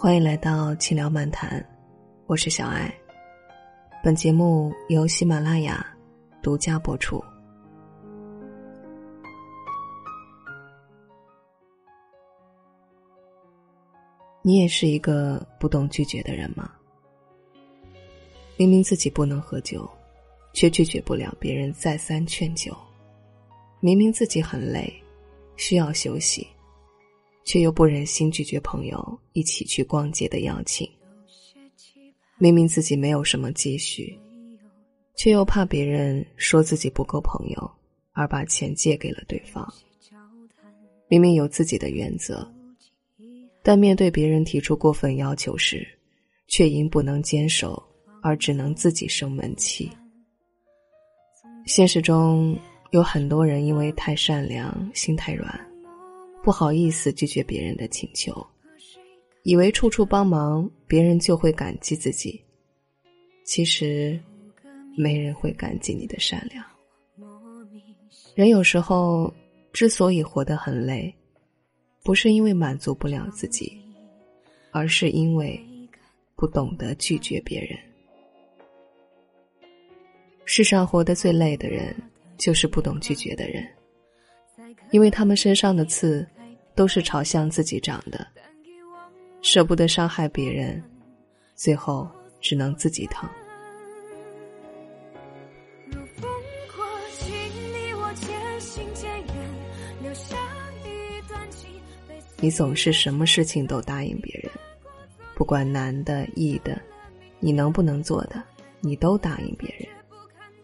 欢迎来到轻聊漫谈，我是小爱。本节目由喜马拉雅独家播出。你也是一个不懂拒绝的人吗？明明自己不能喝酒，却拒绝不了别人再三劝酒；明明自己很累，需要休息。却又不忍心拒绝朋友一起去逛街的邀请。明明自己没有什么积蓄，却又怕别人说自己不够朋友，而把钱借给了对方。明明有自己的原则，但面对别人提出过分要求时，却因不能坚守而只能自己生闷气。现实中有很多人因为太善良，心太软。不好意思拒绝别人的请求，以为处处帮忙别人就会感激自己。其实，没人会感激你的善良。人有时候之所以活得很累，不是因为满足不了自己，而是因为不懂得拒绝别人。世上活得最累的人，就是不懂拒绝的人，因为他们身上的刺。都是朝向自己长的，舍不得伤害别人，最后只能自己疼。你总是什么事情都答应别人，不管难的易的，你能不能做的，你都答应别人，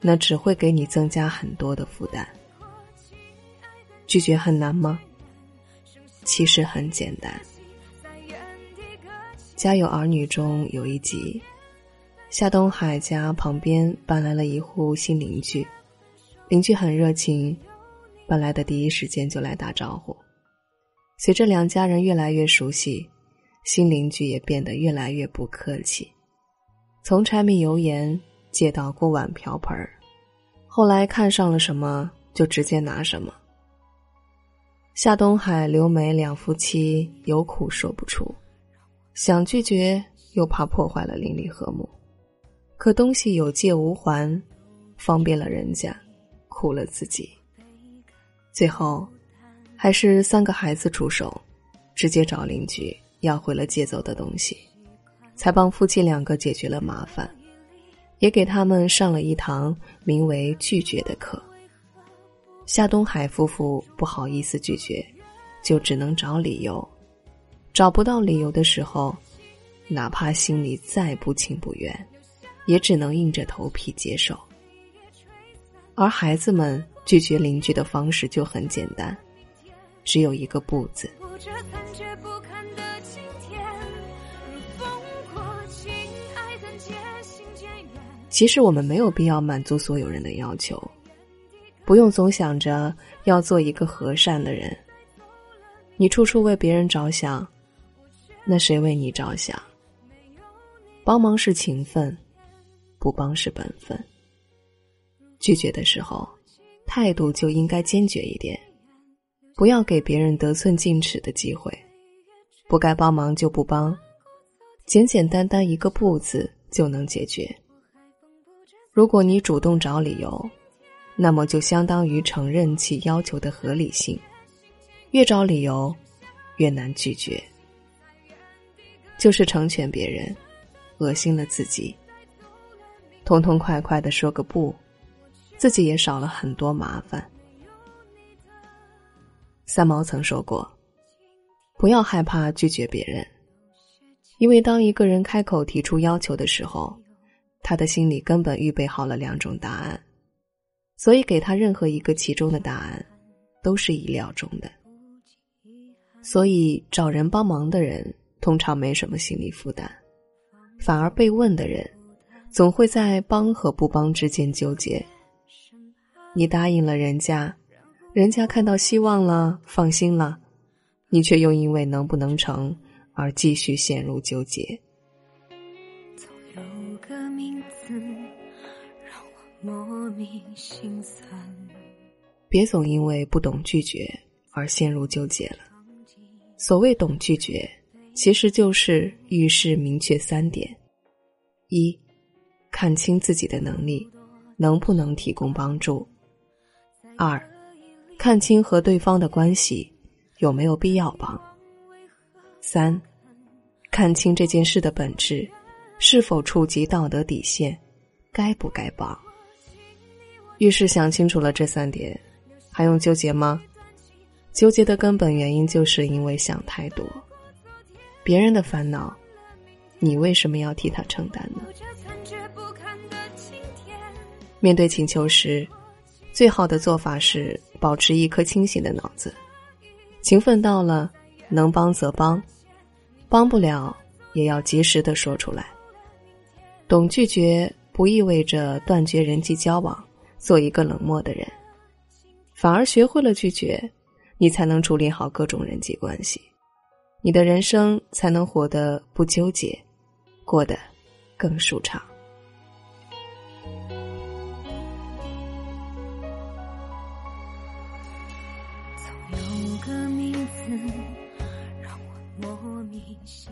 那只会给你增加很多的负担。拒绝很难吗？其实很简单。《家有儿女》中有一集，夏东海家旁边搬来了一户新邻居，邻居很热情，搬来的第一时间就来打招呼。随着两家人越来越熟悉，新邻居也变得越来越不客气，从柴米油盐借到锅碗瓢盆儿，后来看上了什么就直接拿什么。夏东海、刘梅两夫妻有苦说不出，想拒绝又怕破坏了邻里和睦，可东西有借无还，方便了人家，苦了自己。最后，还是三个孩子出手，直接找邻居要回了借走的东西，才帮夫妻两个解决了麻烦，也给他们上了一堂名为拒绝的课。夏东海夫妇不好意思拒绝，就只能找理由。找不到理由的时候，哪怕心里再不情不愿，也只能硬着头皮接受。而孩子们拒绝邻居的方式就很简单，只有一个“不”字。其实我们没有必要满足所有人的要求。不用总想着要做一个和善的人。你处处为别人着想，那谁为你着想？帮忙是情分，不帮是本分。拒绝的时候，态度就应该坚决一点，不要给别人得寸进尺的机会。不该帮忙就不帮，简简单单一个“不”字就能解决。如果你主动找理由。那么就相当于承认其要求的合理性，越找理由，越难拒绝。就是成全别人，恶心了自己。痛痛快快的说个不，自己也少了很多麻烦。三毛曾说过：“不要害怕拒绝别人，因为当一个人开口提出要求的时候，他的心里根本预备好了两种答案。”所以，给他任何一个其中的答案，都是意料中的。所以，找人帮忙的人通常没什么心理负担，反而被问的人，总会在帮和不帮之间纠结。你答应了人家，人家看到希望了，放心了，你却又因为能不能成而继续陷入纠结。总有个名字莫名心酸。别总因为不懂拒绝而陷入纠结了。所谓懂拒绝，其实就是遇事明确三点：一，看清自己的能力，能不能提供帮助；二，看清和对方的关系，有没有必要帮；三，看清这件事的本质，是否触及道德底线，该不该帮。遇事想清楚了这三点，还用纠结吗？纠结的根本原因就是因为想太多。别人的烦恼，你为什么要替他承担呢？面对请求时，最好的做法是保持一颗清醒的脑子。情分到了，能帮则帮，帮不了也要及时的说出来。懂拒绝不意味着断绝人际交往，做一个冷漠的人，反而学会了拒绝，你才能处理好各种人际关系。你的人生才能活得不纠结，过得更舒畅。有个名字让我莫名心。